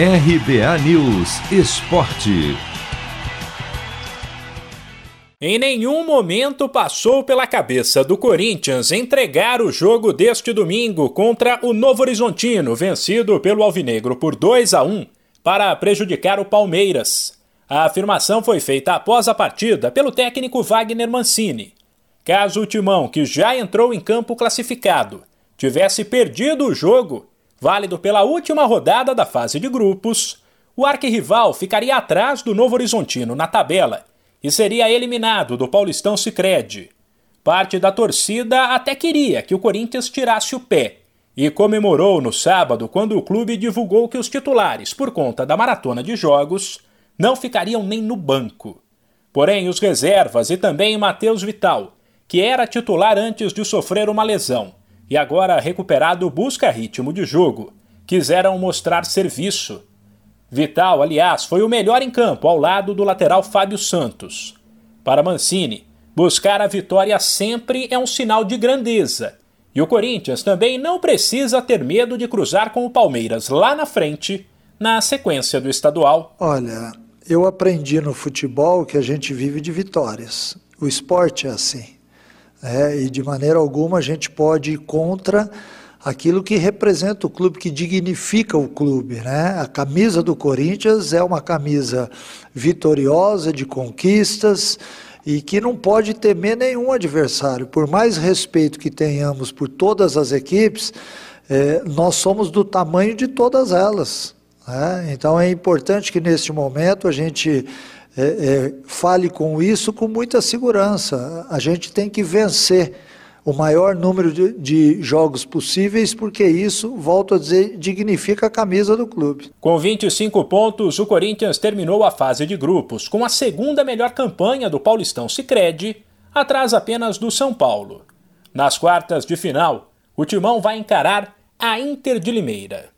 RBA News Esporte. Em nenhum momento passou pela cabeça do Corinthians entregar o jogo deste domingo contra o Novo Horizontino, vencido pelo Alvinegro por 2 a 1, para prejudicar o Palmeiras. A afirmação foi feita após a partida pelo técnico Wagner Mancini. Caso o Timão, que já entrou em campo classificado, tivesse perdido o jogo, válido pela última rodada da fase de grupos, o arquirrival ficaria atrás do Novo Horizontino na tabela e seria eliminado do Paulistão Sicredi. Parte da torcida até queria que o Corinthians tirasse o pé e comemorou no sábado quando o clube divulgou que os titulares, por conta da maratona de jogos, não ficariam nem no banco. Porém, os reservas e também Matheus Vital, que era titular antes de sofrer uma lesão, e agora recuperado busca ritmo de jogo. Quiseram mostrar serviço. Vital, aliás, foi o melhor em campo ao lado do lateral Fábio Santos. Para Mancini, buscar a vitória sempre é um sinal de grandeza. E o Corinthians também não precisa ter medo de cruzar com o Palmeiras lá na frente, na sequência do estadual. Olha, eu aprendi no futebol que a gente vive de vitórias. O esporte é assim. É, e de maneira alguma a gente pode ir contra aquilo que representa o clube, que dignifica o clube. Né? A camisa do Corinthians é uma camisa vitoriosa, de conquistas, e que não pode temer nenhum adversário. Por mais respeito que tenhamos por todas as equipes, é, nós somos do tamanho de todas elas. Né? Então é importante que neste momento a gente é, é, fale com isso com muita segurança. A gente tem que vencer o maior número de, de, jogos possíveis, porque isso, volto a dizer, dignifica a camisa do clube. Com 25 pontos, o Corinthians terminou a fase de grupos com a segunda melhor campanha do Paulistão Sicredi, atrás apenas do São Paulo. Nas quartas de final, o Timão vai encarar a Inter de Limeira.